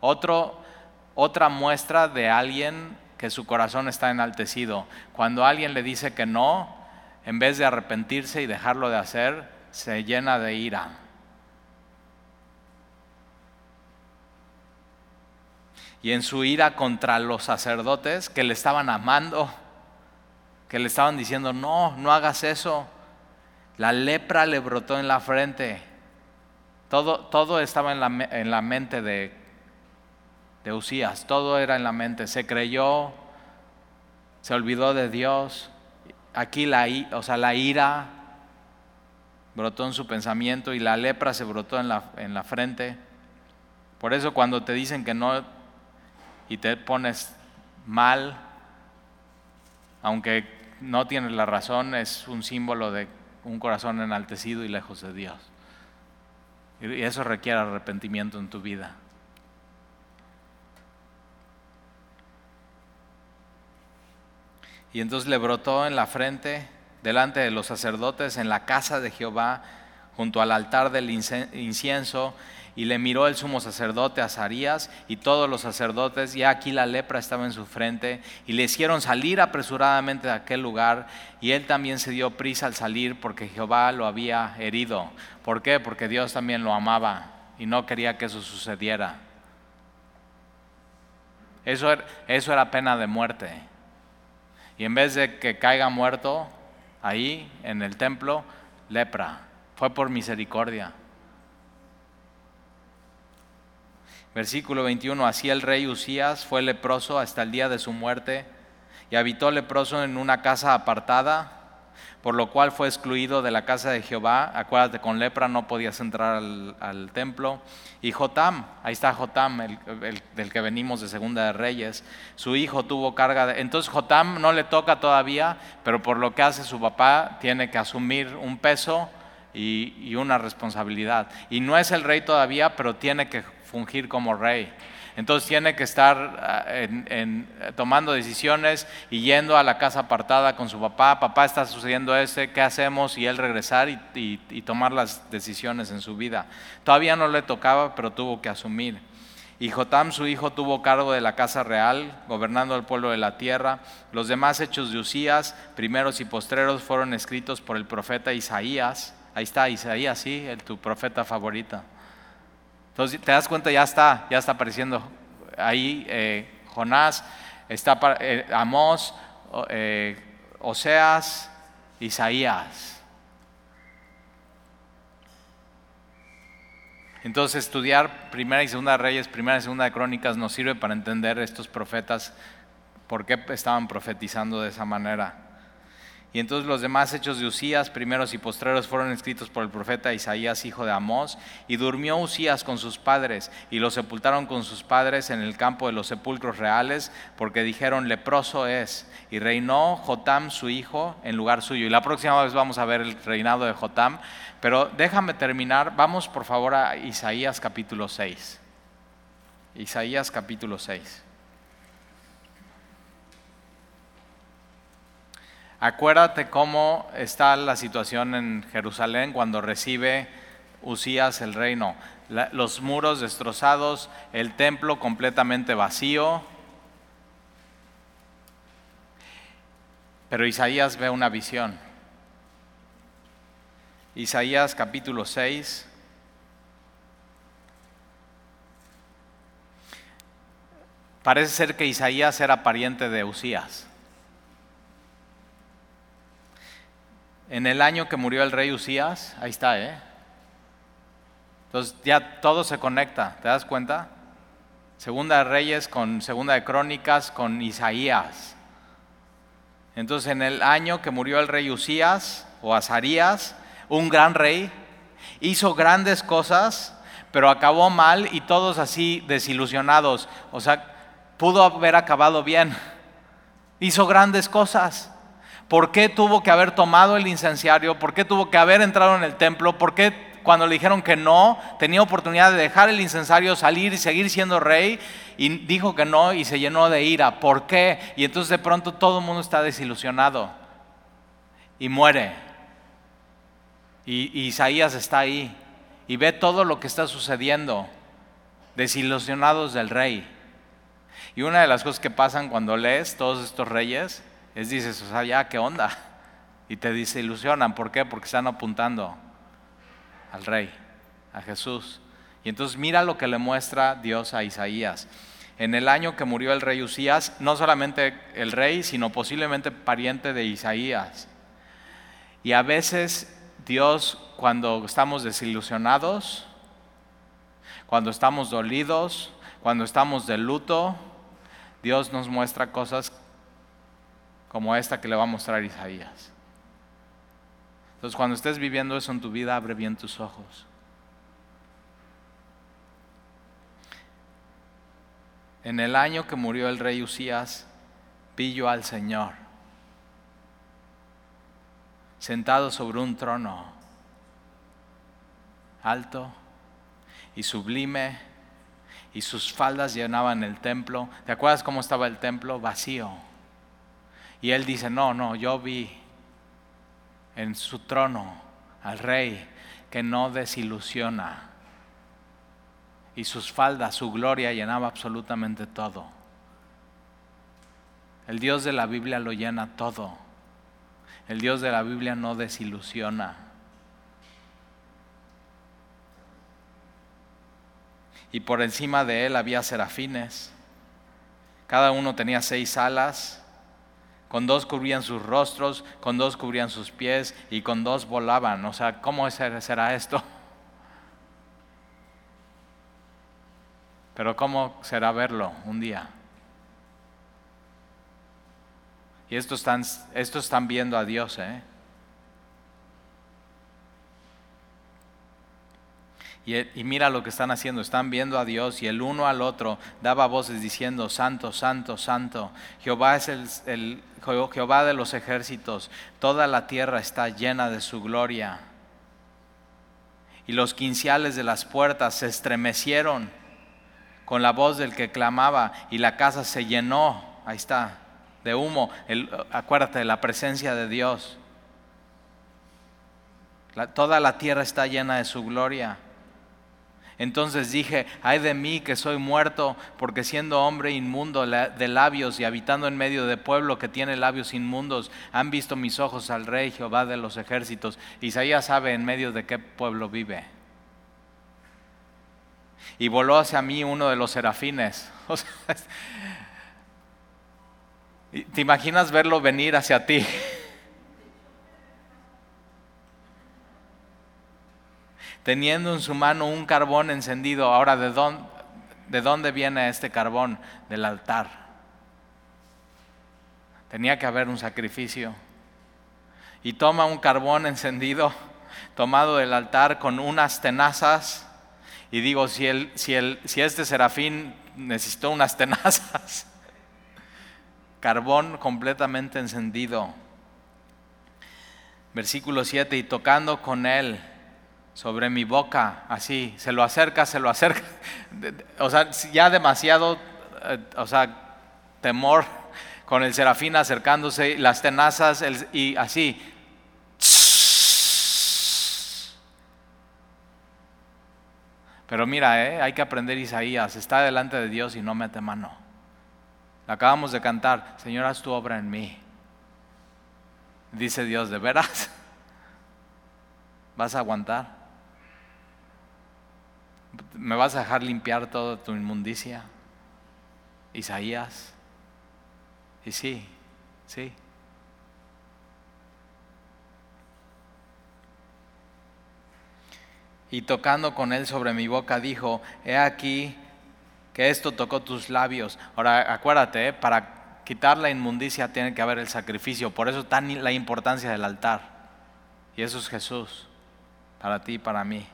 Otra muestra de alguien que su corazón está enaltecido. Cuando alguien le dice que no, en vez de arrepentirse y dejarlo de hacer, se llena de ira. Y en su ira contra los sacerdotes que le estaban amando, que le estaban diciendo, no, no hagas eso, la lepra le brotó en la frente. Todo, todo estaba en la, en la mente de, de Usías, todo era en la mente. Se creyó, se olvidó de Dios. Aquí la, o sea, la ira brotó en su pensamiento y la lepra se brotó en la, en la frente. Por eso cuando te dicen que no y te pones mal, aunque no tienes la razón, es un símbolo de un corazón enaltecido y lejos de Dios. Y eso requiere arrepentimiento en tu vida. Y entonces le brotó en la frente, delante de los sacerdotes, en la casa de Jehová, junto al altar del incienso, y le miró el sumo sacerdote Azarías y todos los sacerdotes, y aquí la lepra estaba en su frente, y le hicieron salir apresuradamente de aquel lugar, y él también se dio prisa al salir porque Jehová lo había herido. ¿Por qué? Porque Dios también lo amaba y no quería que eso sucediera. Eso era, eso era pena de muerte. Y en vez de que caiga muerto ahí en el templo, lepra. Fue por misericordia. Versículo 21, así el rey Usías fue leproso hasta el día de su muerte y habitó leproso en una casa apartada, por lo cual fue excluido de la casa de Jehová. Acuérdate, con lepra no podías entrar al, templo. Y Jotam, ahí está Jotam, el, del que venimos de Segunda de Reyes, su hijo tuvo carga de... Entonces Jotam no le toca todavía, pero por lo que hace su papá tiene que asumir un peso y una responsabilidad. Y no es el rey todavía, pero tiene que fungir como rey. Entonces tiene que estar ah, tomando decisiones y yendo a la casa apartada con su papá. Papá está sucediendo este, ¿qué hacemos? Y él regresar y, tomar las decisiones en su vida. Todavía no le tocaba, pero tuvo que asumir. Y Jotam, su hijo, tuvo cargo de la casa real, gobernando el pueblo de la tierra. Los demás hechos de Usías, primeros y postreros, fueron escritos por el profeta Isaías. Ahí está Isaías, sí, tu profeta favorita. Entonces te das cuenta, ya está, ya está apareciendo ahí eh, Jonás, está eh, Amós, eh, Oseas, Isaías. Entonces estudiar primera y segunda de Reyes, primera y segunda de Crónicas nos sirve para entender estos profetas, por qué estaban profetizando de esa manera. Y entonces los demás hechos de Usías, primeros y postreros, fueron escritos por el profeta Isaías, hijo de Amós. Y durmió Usías con sus padres, y lo sepultaron con sus padres en el campo de los sepulcros reales, porque dijeron, leproso es. Y reinó Jotam, su hijo, en lugar suyo. Y la próxima vez vamos a ver el reinado de Jotam. Pero déjame terminar, vamos por favor a Isaías capítulo 6. Isaías capítulo 6. Acuérdate cómo está la situación en Jerusalén cuando recibe Usías el reino. los muros destrozados, el templo completamente vacío. Pero Isaías ve una visión. Isaías capítulo 6. Parece ser que Isaías era pariente de Usías. En el año que murió el rey Usías, ahí está, ¿eh? Entonces ya todo se conecta, ¿te das cuenta? Segunda de Reyes con Segunda de Crónicas con Isaías. Entonces en el año que murió el rey Usías o Azarías, un gran rey, hizo grandes cosas, pero acabó mal y todos así desilusionados. O sea, pudo haber acabado bien. Hizo grandes cosas, ¿Por qué tuvo que haber tomado el incenciario? ¿Por qué tuvo que haber entrado en el templo? ¿Por qué cuando le dijeron que no, tenía oportunidad de dejar el incensario, salir y seguir siendo rey? Y dijo que no y se llenó de ira. ¿Por qué? Y entonces de pronto todo el mundo está desilusionado y muere. Y, y Isaías está ahí y ve todo lo que está sucediendo, desilusionados del rey. Y una de las cosas que pasan cuando lees todos estos reyes es dices, o sea, ya, ¿qué onda? Y te desilusionan. ¿Por qué? Porque están apuntando al rey, a Jesús. Y entonces mira lo que le muestra Dios a Isaías. En el año que murió el rey Usías, no solamente el rey, sino posiblemente pariente de Isaías. Y a veces Dios, cuando estamos desilusionados, cuando estamos dolidos, cuando estamos de luto, Dios nos muestra cosas como esta que le va a mostrar Isaías. Entonces, cuando estés viviendo eso en tu vida, abre bien tus ojos. En el año que murió el rey Usías, yo al Señor sentado sobre un trono alto y sublime, y sus faldas llenaban el templo. ¿Te acuerdas cómo estaba el templo? Vacío. Y él dice, no, no, yo vi en su trono al rey que no desilusiona. Y sus faldas, su gloria llenaba absolutamente todo. El Dios de la Biblia lo llena todo. El Dios de la Biblia no desilusiona. Y por encima de él había serafines. Cada uno tenía seis alas. Con dos cubrían sus rostros, con dos cubrían sus pies y con dos volaban. O sea, ¿cómo será esto? Pero ¿cómo será verlo un día? Y estos están, estos están viendo a Dios, ¿eh? Y, mira lo que están haciendo, están viendo a Dios y el uno al otro daba voces diciendo, Santo, Santo, Santo, Jehová es el, Jehová de los ejércitos, toda la tierra está llena de su gloria. Y los quinciales de las puertas se estremecieron con la voz del que clamaba y la casa se llenó, ahí está, de humo. acuérdate la presencia de Dios. toda la tierra está llena de su gloria. Entonces dije, ay de mí que soy muerto, porque siendo hombre inmundo de labios y habitando en medio de pueblo que tiene labios inmundos, han visto mis ojos al rey Jehová de los ejércitos. Isaías sabe en medio de qué pueblo vive. Y voló hacia mí uno de los serafines. ¿Te imaginas verlo venir hacia ti? Teniendo en su mano un carbón encendido. Ahora, ¿de dónde, ¿de dónde viene este carbón? Del altar. Tenía que haber un sacrificio. Y toma un carbón encendido, tomado del altar, con unas tenazas. Y digo, si, si este serafín necesitó unas tenazas, carbón completamente encendido. Versículo 7, y tocando con él sobre mi boca, así, se lo acerca, se lo acerca. O sea, ya demasiado, eh, o sea, temor con el serafín acercándose, las tenazas y así. Pero mira, eh, hay que aprender Isaías, está delante de Dios y no mete mano. Acabamos de cantar, Señor, haz tu obra en mí. Dice Dios, ¿de veras? ¿Vas a aguantar? ¿Me vas a dejar limpiar toda tu inmundicia? Isaías. Y sí, sí. Y tocando con él sobre mi boca dijo, he aquí que esto tocó tus labios. Ahora acuérdate, ¿eh? para quitar la inmundicia tiene que haber el sacrificio. Por eso está la importancia del altar. Y eso es Jesús, para ti y para mí.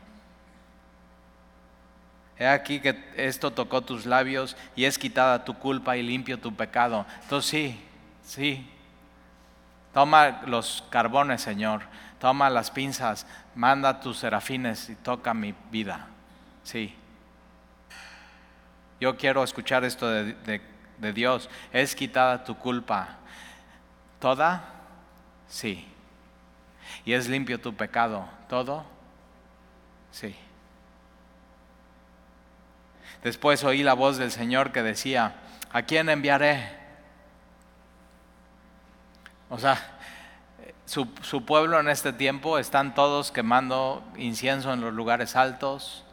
He aquí que esto tocó tus labios y es quitada tu culpa y limpio tu pecado. Entonces sí, sí. Toma los carbones, Señor. Toma las pinzas. Manda tus serafines y toca mi vida. Sí. Yo quiero escuchar esto de, de Dios. Es quitada tu culpa. ¿Toda? Sí. Y es limpio tu pecado. ¿Todo? Sí. Después oí la voz del Señor que decía, ¿a quién enviaré? O sea, su, pueblo en este tiempo están todos quemando incienso en los lugares altos,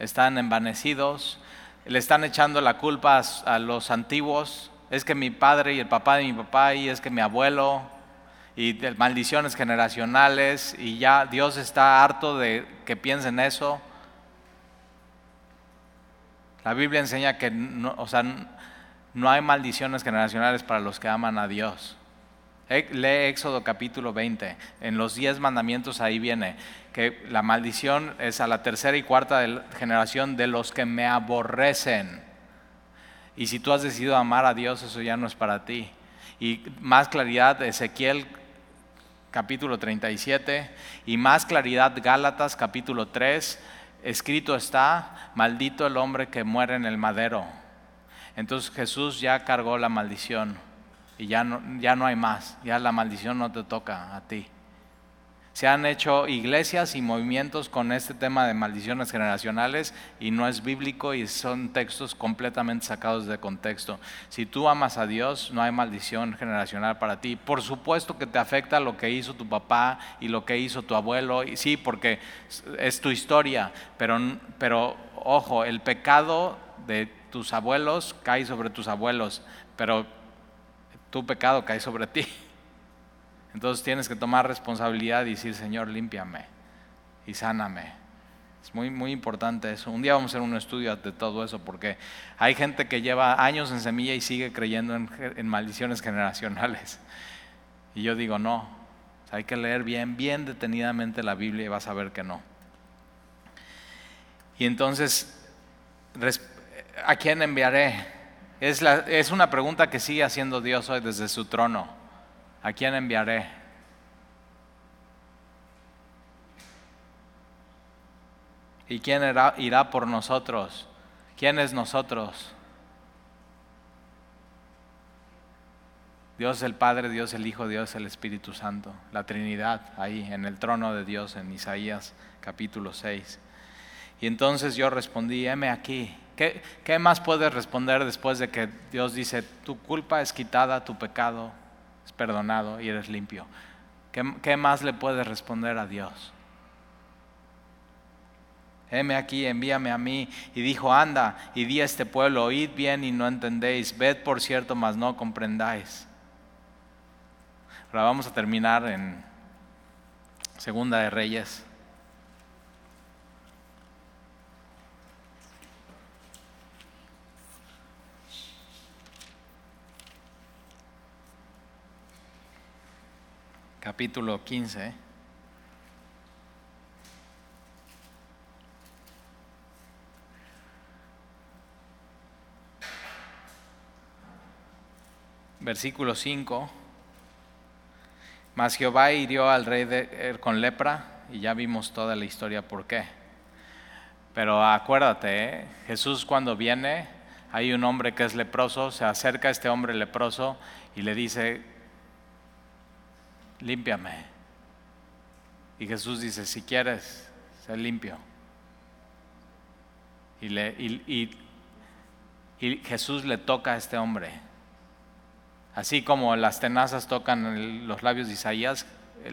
están envanecidos, le están echando la culpa a, los antiguos, es que mi padre y el papá de mi papá y es que mi abuelo y maldiciones generacionales y ya Dios está harto de que piensen eso. La Biblia enseña que no, o sea, no hay maldiciones generacionales para los que aman a Dios. Lee Éxodo capítulo 20. En los diez mandamientos ahí viene que la maldición es a la tercera y cuarta generación de los que me aborrecen. Y si tú has decidido amar a Dios, eso ya no es para ti. Y más claridad, Ezequiel capítulo 37 y más claridad, Gálatas capítulo 3, escrito está, maldito el hombre que muere en el madero. Entonces Jesús ya cargó la maldición y ya no, ya no hay más, ya la maldición no te toca a ti. Se han hecho iglesias y movimientos con este tema de maldiciones generacionales y no es bíblico y son textos completamente sacados de contexto. Si tú amas a Dios, no hay maldición generacional para ti. Por supuesto que te afecta lo que hizo tu papá y lo que hizo tu abuelo, y sí, porque es tu historia, pero, pero ojo, el pecado de tus abuelos cae sobre tus abuelos, pero tu pecado cae sobre ti. Entonces tienes que tomar responsabilidad y decir, Señor, límpiame y sáname. Es muy, muy importante eso. Un día vamos a hacer un estudio de todo eso porque hay gente que lleva años en semilla y sigue creyendo en, maldiciones generacionales. Y yo digo, no, hay que leer bien, bien detenidamente la Biblia y vas a ver que no. Y entonces, ¿a quién enviaré? Es, es una pregunta que sigue haciendo Dios hoy desde su trono. ¿A quién enviaré? ¿Y quién irá, por nosotros? ¿Quién es nosotros? Dios el Padre, Dios el Hijo, Dios el Espíritu Santo, la Trinidad ahí en el trono de Dios en Isaías capítulo 6. Y entonces yo respondí, heme aquí, ¿Qué, más puedes responder después de que Dios dice, tu culpa es quitada, tu pecado perdonado y eres limpio? ¿Qué, más le puedes responder a Dios? Heme aquí, envíame a mí. Y dijo, anda y di a este pueblo, oíd bien y no entendéis, ved por cierto, mas no comprendáis. Ahora vamos a terminar en Segunda de Reyes capítulo 15. Versículo 5. Mas Jehová hirió al rey de, con lepra y ya vimos toda la historia por qué. Pero acuérdate, ¿eh? Jesús cuando viene, hay un hombre que es leproso, se acerca a este hombre leproso y le dice, límpiame. Y Jesús dice, si quieres, sé limpio. Y, le, y, Jesús le toca a este hombre. Así como las tenazas tocan los labios de Isaías,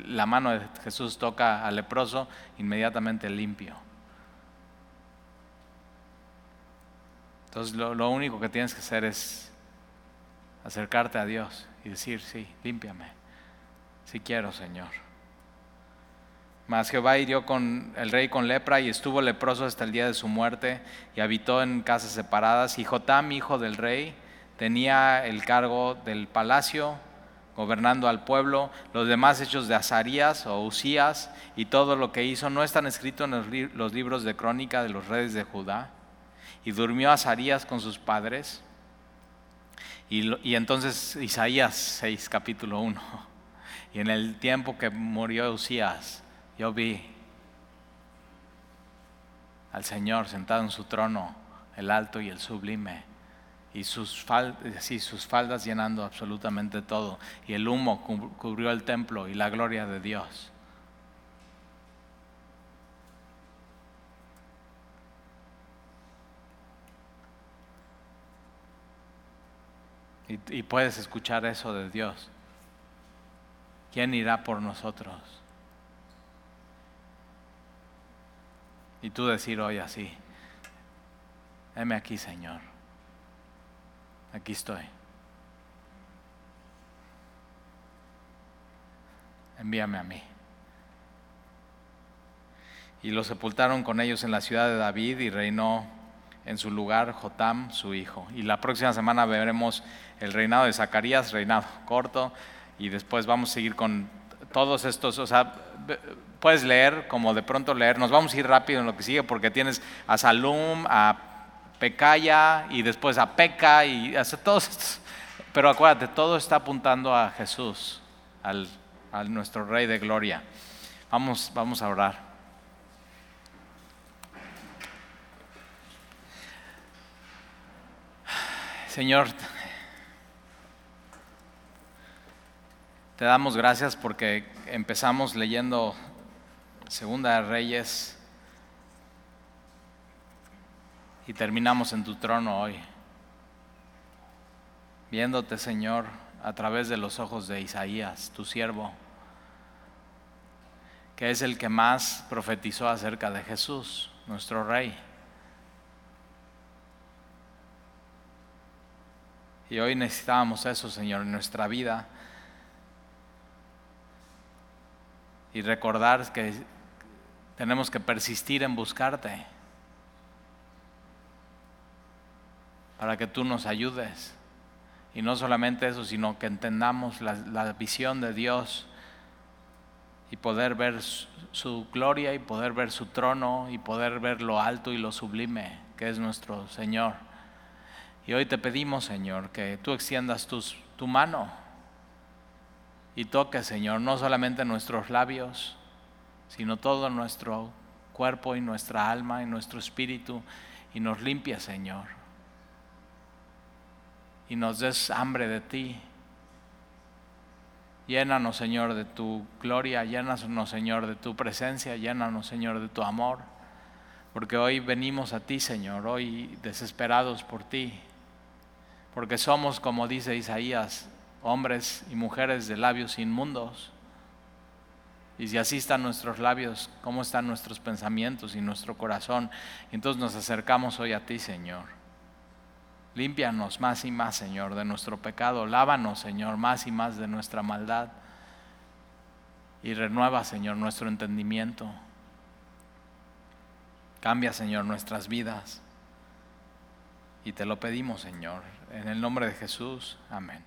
la mano de Jesús toca al leproso, inmediatamente limpio. Entonces lo, lo único que tienes que hacer es acercarte a Dios y decir, sí, límpiame si quiero, Señor. Mas Jehová hirió con el rey con lepra y estuvo leproso hasta el día de su muerte y habitó en casas separadas. Y Jotam, hijo del rey, tenía el cargo del palacio, gobernando al pueblo. Los demás hechos de Azarías o Usías y todo lo que hizo no están escritos en los libros de crónica de los reyes de Judá. Y durmió Azarías con sus padres. Y, y entonces Isaías 6, capítulo 1. Y en el tiempo que murió Usías, yo vi al Señor sentado en su trono, el alto y el sublime, y sus, faldas, sí, sus faldas llenando absolutamente todo, y el humo cubrió el templo y la gloria de Dios. Y puedes escuchar eso de Dios. ¿Quién irá por nosotros? Y tú decir hoy así, heme aquí Señor, aquí estoy. Envíame a mí. Y lo sepultaron con ellos en la ciudad de David y reinó en su lugar Jotam, su hijo. Y la próxima semana veremos el reinado de Zacarías, reinado corto, y después vamos a seguir con todos estos, o sea, puedes leer, como de pronto leer, nos vamos a ir rápido en lo que sigue porque tienes a Salum, a Pecaya y después a Peca y hace todos estos, pero acuérdate, todo está apuntando a Jesús, al, al nuestro Rey de Gloria. Vamos, vamos a orar. Señor, te damos gracias porque empezamos leyendo Segunda de Reyes y terminamos en tu trono hoy, viéndote Señor a través de los ojos de Isaías, tu siervo, que es el que más profetizó acerca de Jesús, nuestro Rey. Y hoy necesitábamos eso, Señor, en nuestra vida. Y recordar que tenemos que persistir en buscarte. Para que tú nos ayudes. Y no solamente eso, sino que entendamos la, visión de Dios y poder ver su gloria y poder ver su trono y poder ver lo alto y lo sublime que es nuestro Señor. Y hoy te pedimos, Señor, que tú extiendas tu mano y toques, Señor, no solamente nuestros labios, sino todo nuestro cuerpo y nuestra alma y nuestro espíritu y nos limpia, Señor. Y nos des hambre de ti. Llénanos, Señor, de tu gloria, llénanos, Señor, de tu presencia, llénanos, Señor, de tu amor. Porque hoy venimos a ti, Señor, hoy desesperados por ti porque somos, como dice Isaías, hombres y mujeres de labios inmundos. Y si así están nuestros labios, ¿cómo están nuestros pensamientos y nuestro corazón? entonces nos acercamos hoy a ti, Señor. Límpianos más y más, Señor, de nuestro pecado. Lávanos, Señor, más y más de nuestra maldad. Y renueva, Señor, nuestro entendimiento. Cambia, Señor, nuestras vidas. Y te lo pedimos, Señor, en el nombre de Jesús. Amén.